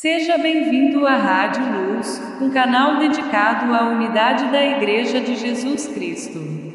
Seja bem-vindo à Rádio Luz, um canal dedicado à unidade da Igreja de Jesus Cristo.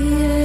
Yeah.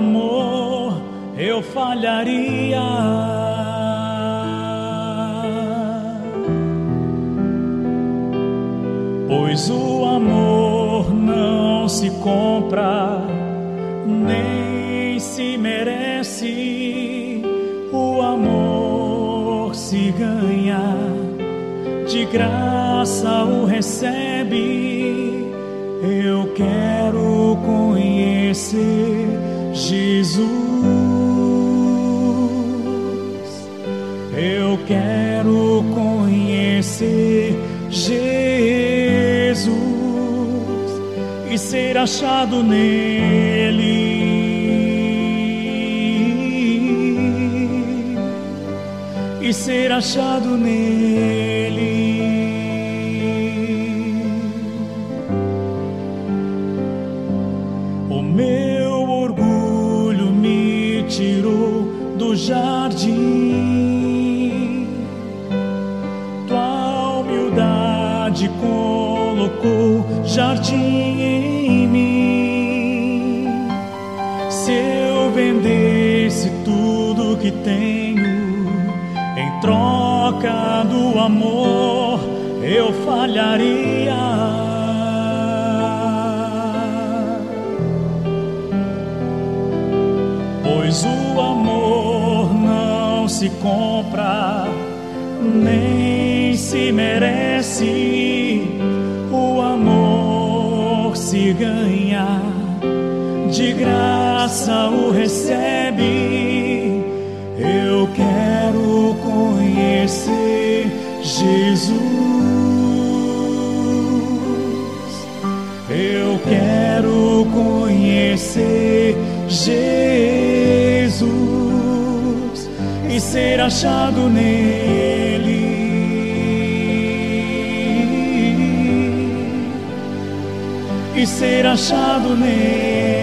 Amor, eu falharia. Pois o amor não se compra, nem se merece. O amor se ganha, de graça o recebe. Eu quero conhecer achado nele. E ser achado nele. O meu orgulho me tirou do jardim. Tua humildade colocou jardim tenho em troca do amor, eu falharia. Pois o amor não se compra, nem se merece. O amor se ganha, de graça o recebe. Jesus. Eu quero conhecer Jesus e ser achado nele. E ser achado nele.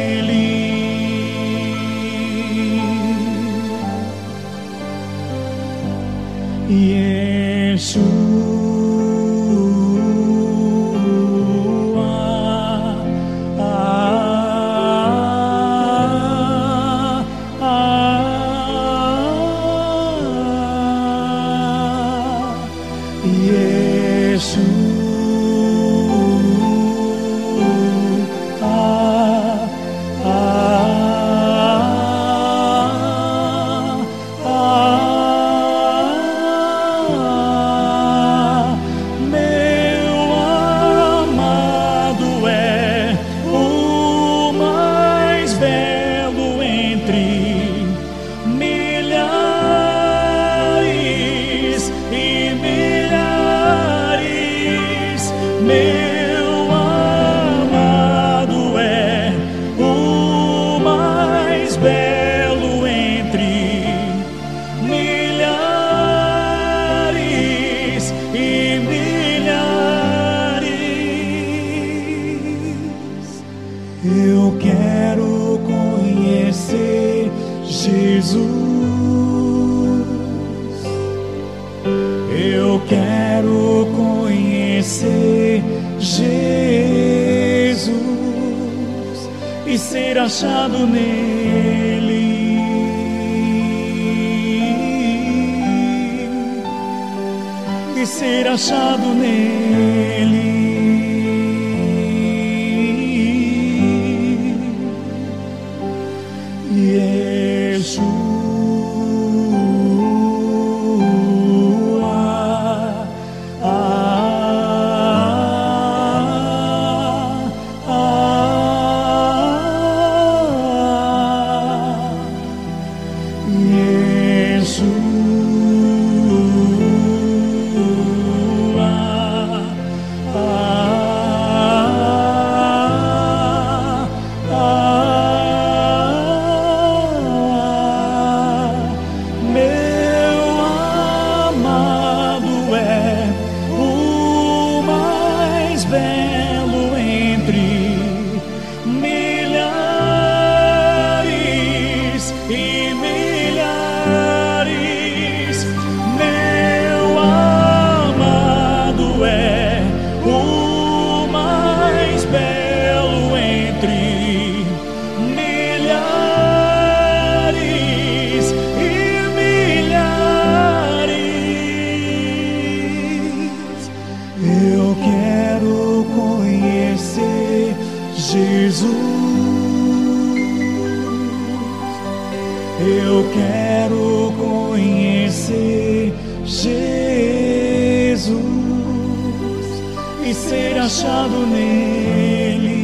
Achado nele.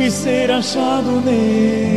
E ser achado nele.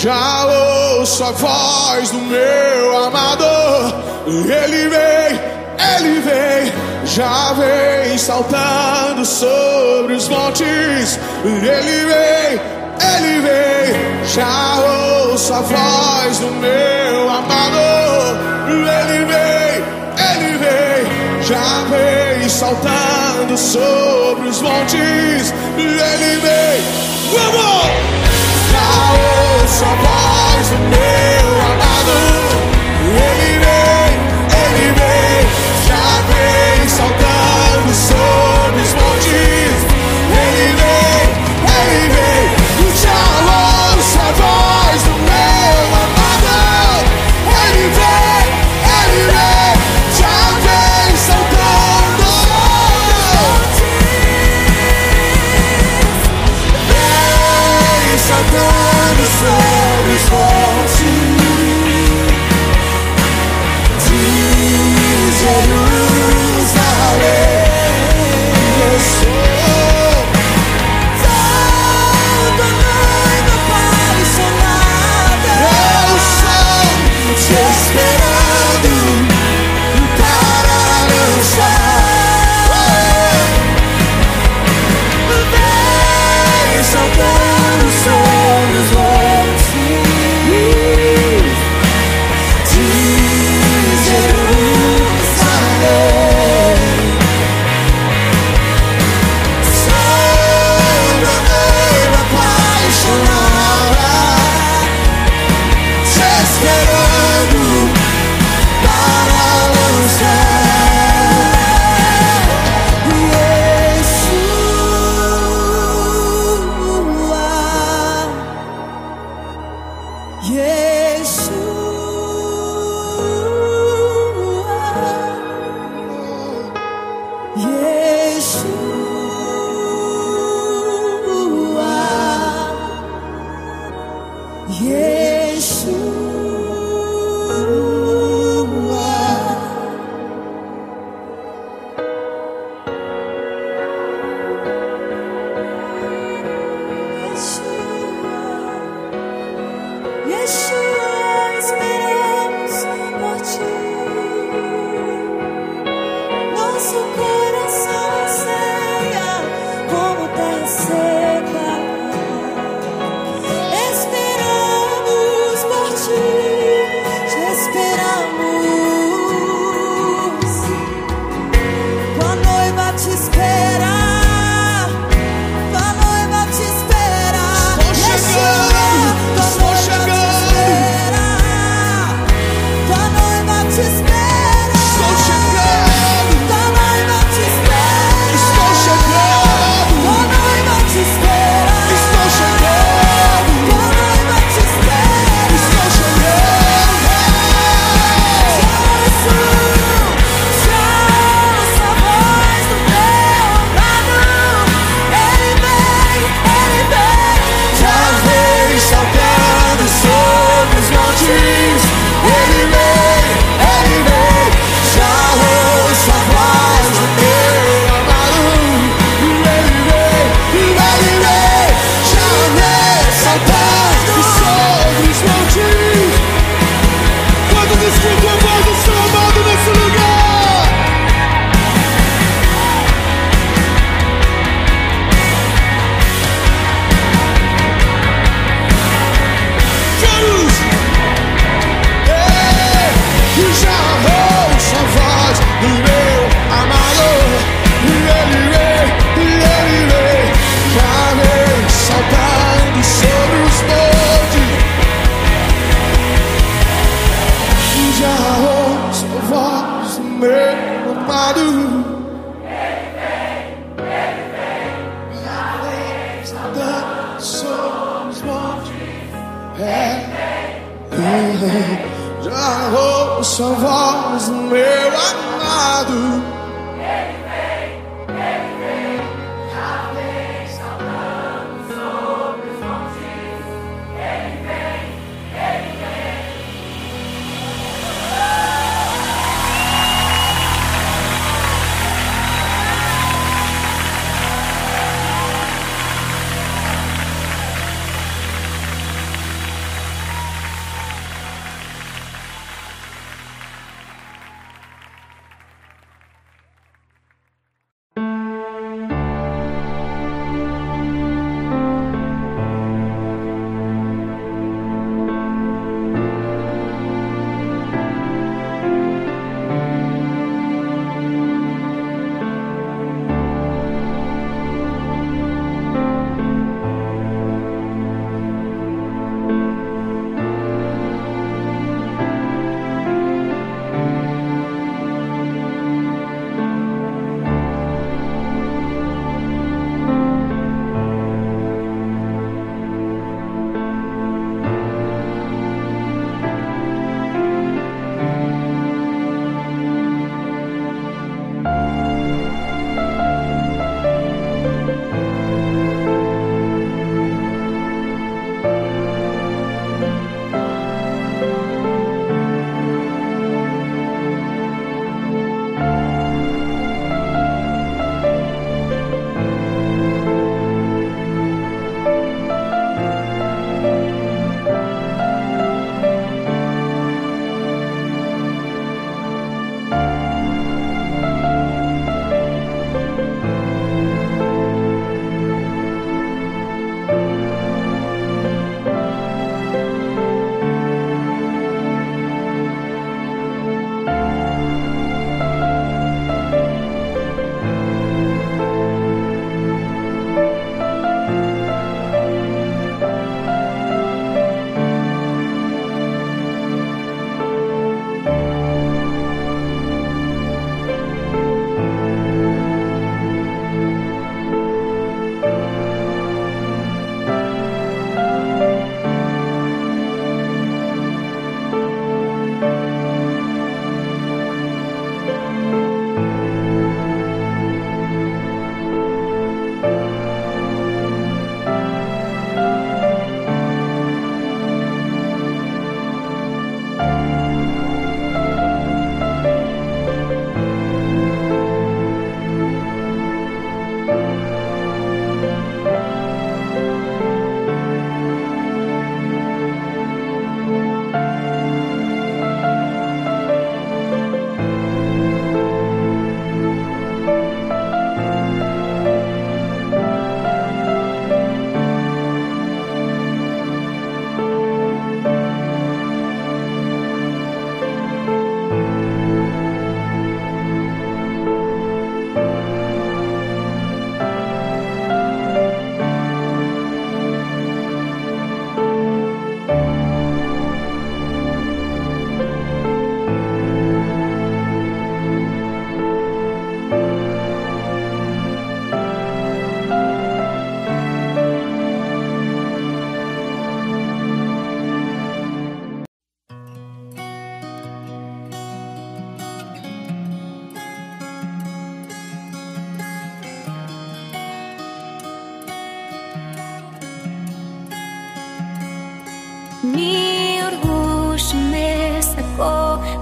Já ouço a voz do meu amador. Ele vem, ele vem, já vem saltando sobre os montes. Ele vem, ele vem, já ouço a voz do meu amador. Ele vem, ele vem, já vem saltando sobre os montes. Ele vem, vamos! to me.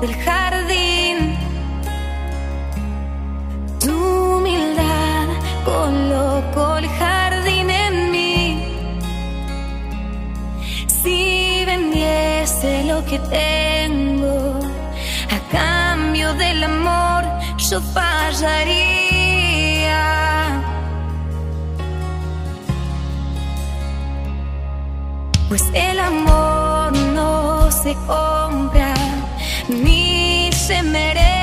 del jardín. Tu humildad colocó el jardín en mí. Si vendiese lo que tengo a cambio del amor, yo fallaría. Pues el amor no se compra merece.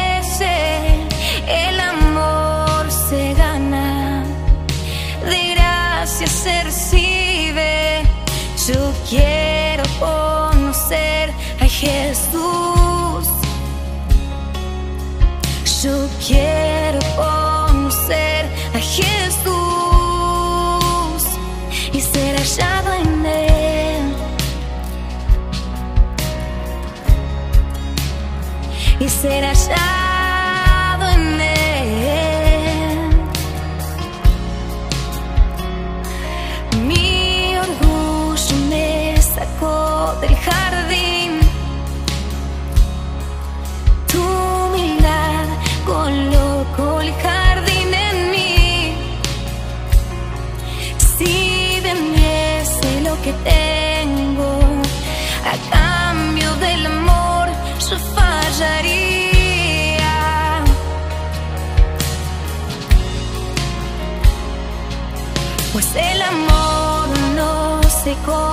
recall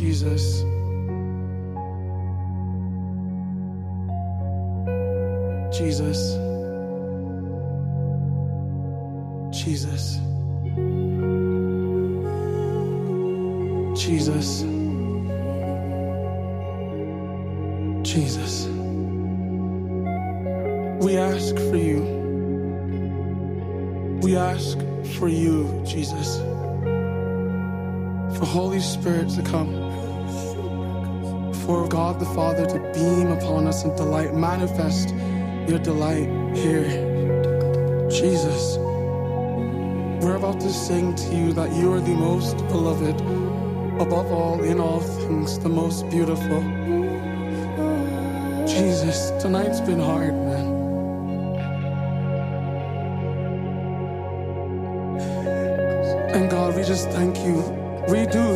Jesus. Jesus. Jesus. Jesus. Jesus. We ask for you. We ask for you, Jesus. For Holy Spirit to come. For God the Father to beam upon us and delight, manifest your delight here. Jesus. We're about to sing to you that you are the most beloved, above all, in all things, the most beautiful. Jesus, tonight's been hard, man. And God, we just thank you. We do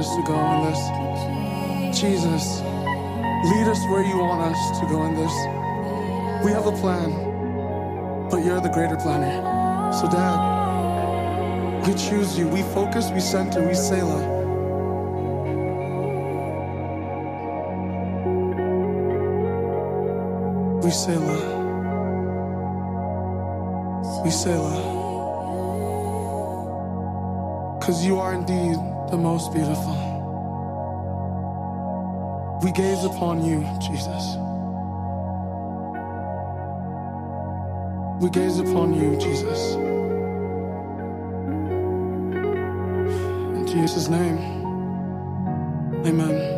us to go in this. Jesus, lead us where you want us to go in this. We have a plan, but you're the greater planner. So, Dad, we choose you. We focus, we center, we Selah. We Selah. We Selah. Because you are indeed the most beautiful. We gaze upon you, Jesus. We gaze upon you, Jesus. In Jesus' name, amen.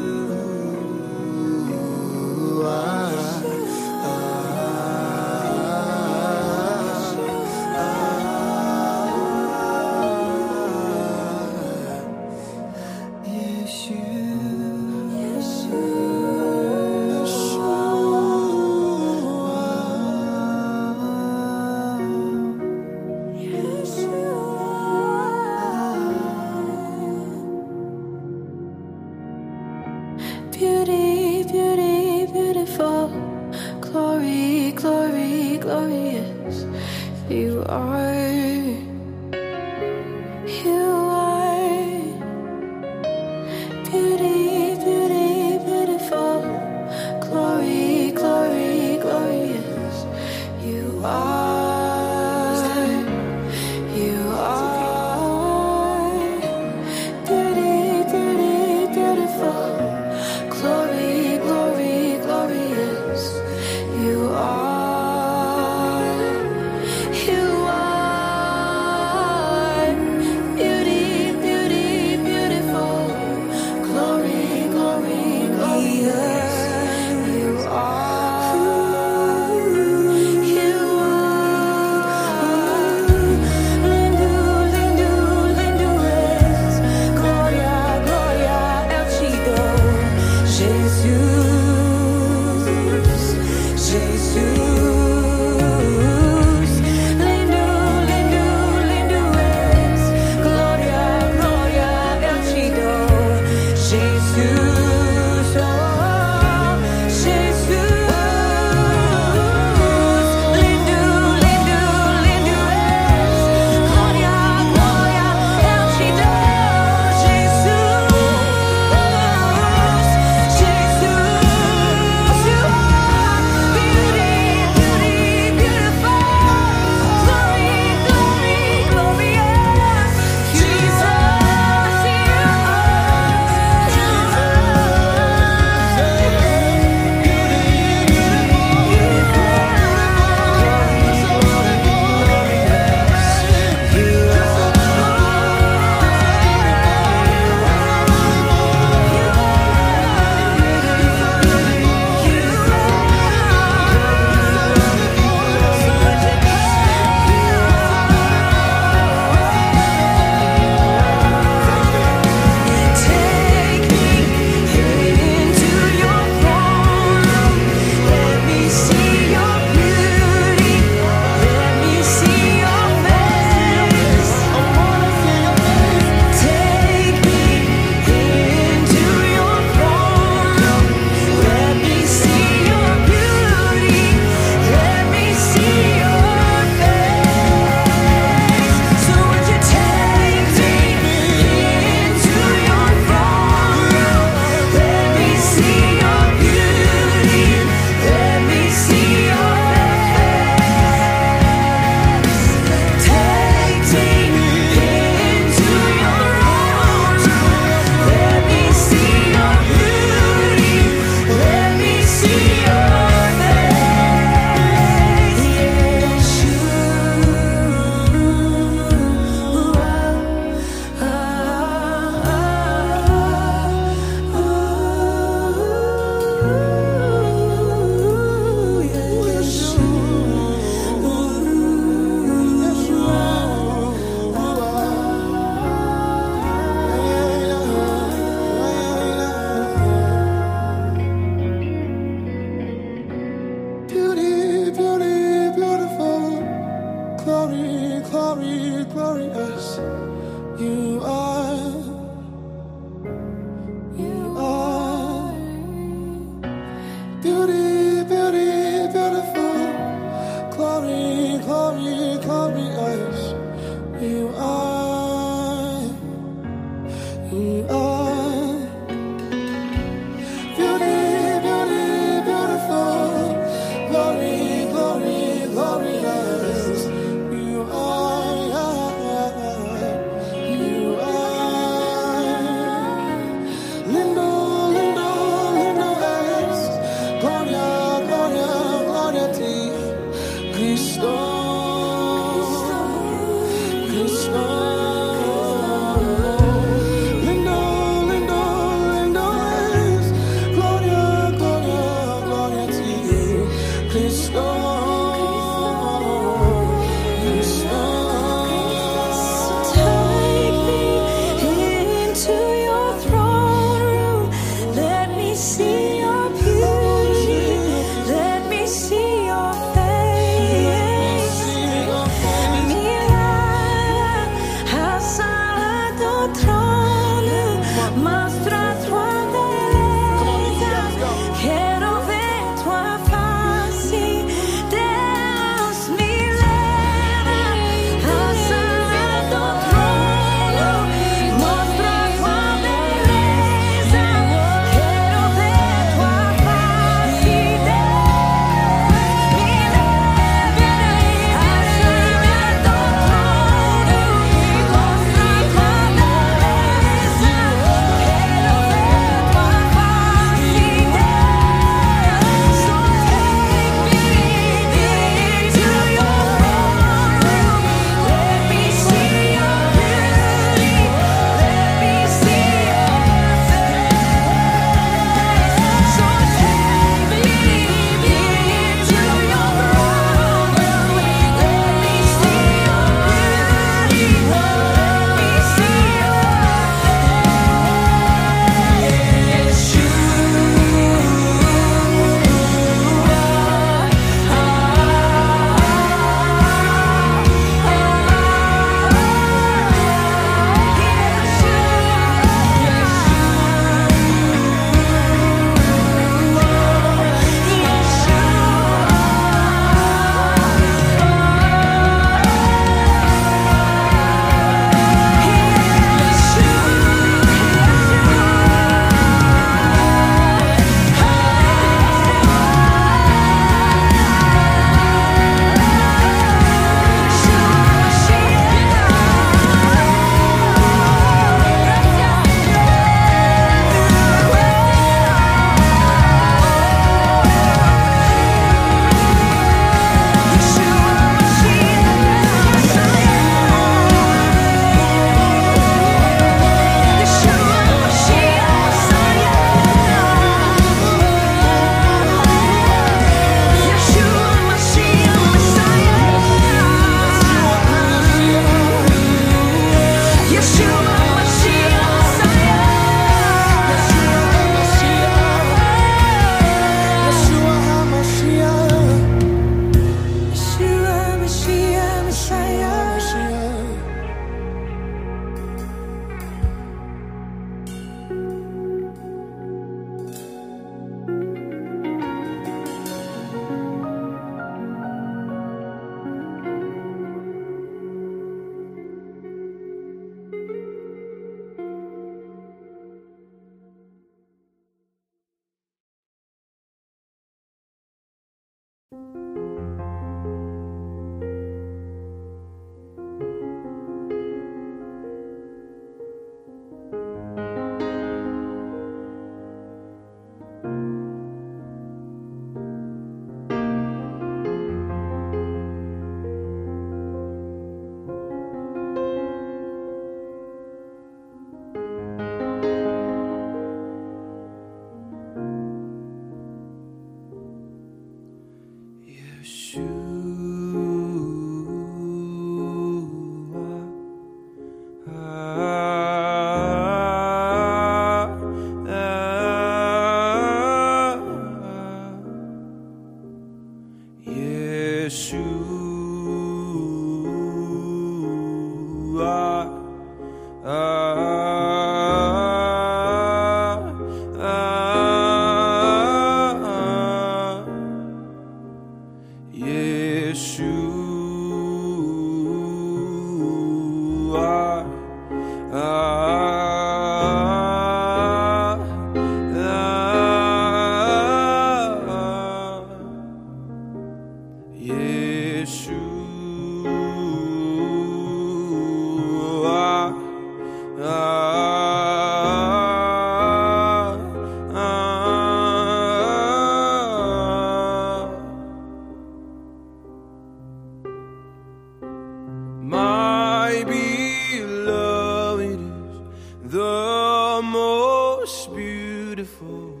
beautiful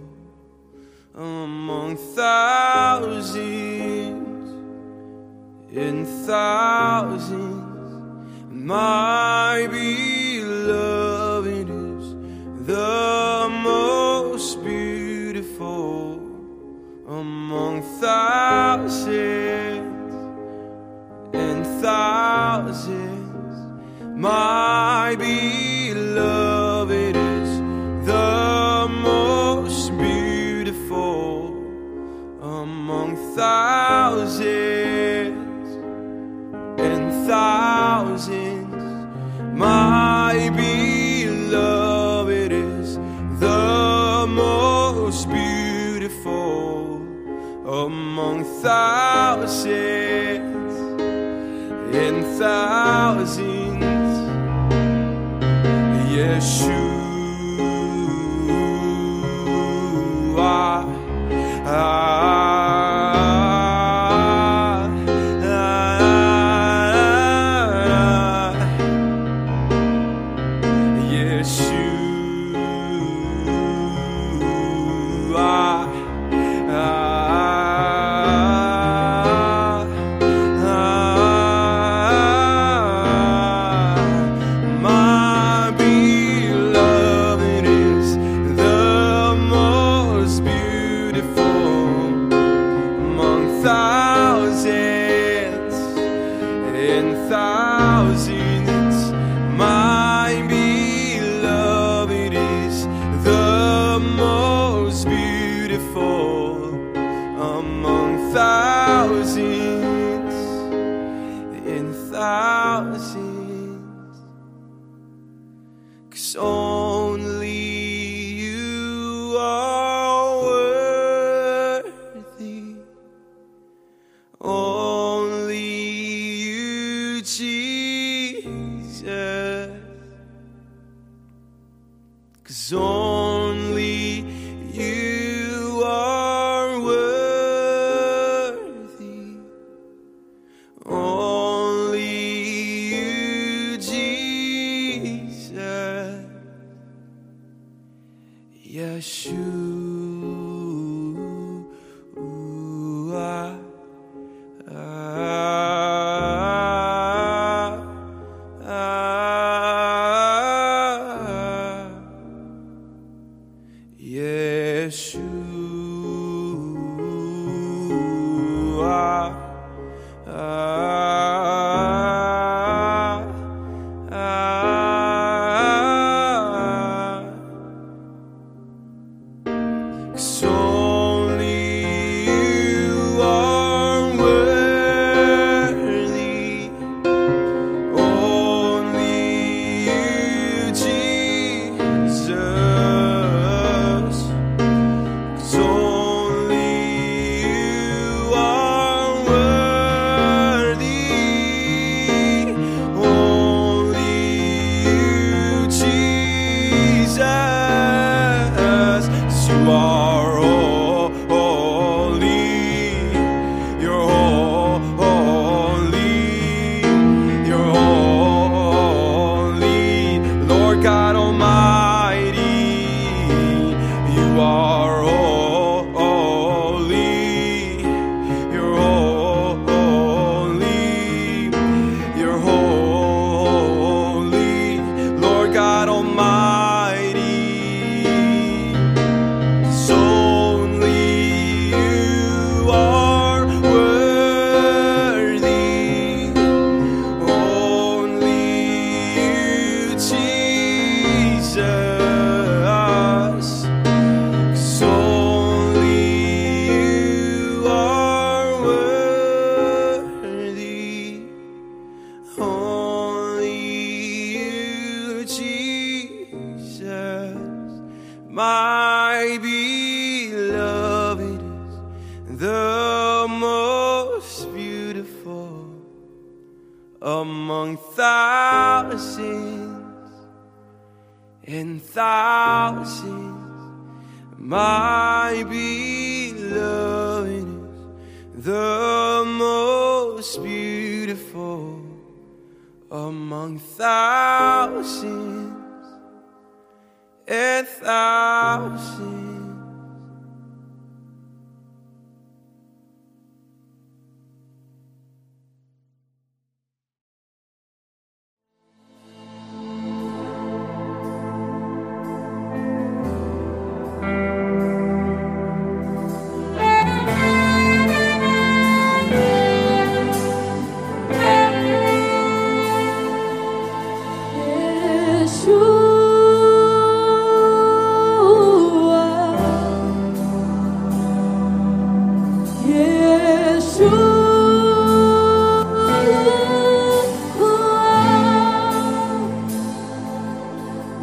among thousands and thousands. My beloved is the most beautiful among thousands and thousands. My beloved. thousands, in thousands, Yeshua. Ah. Uh,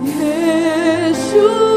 Jesús.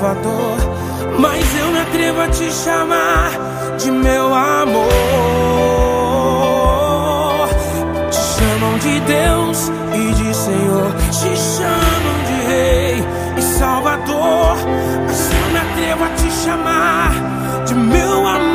Salvador. Mas eu me atrevo a te chamar de meu amor. Te chamam de Deus e de Senhor. Te chamam de Rei e Salvador. Mas eu me atrevo a te chamar de meu amor.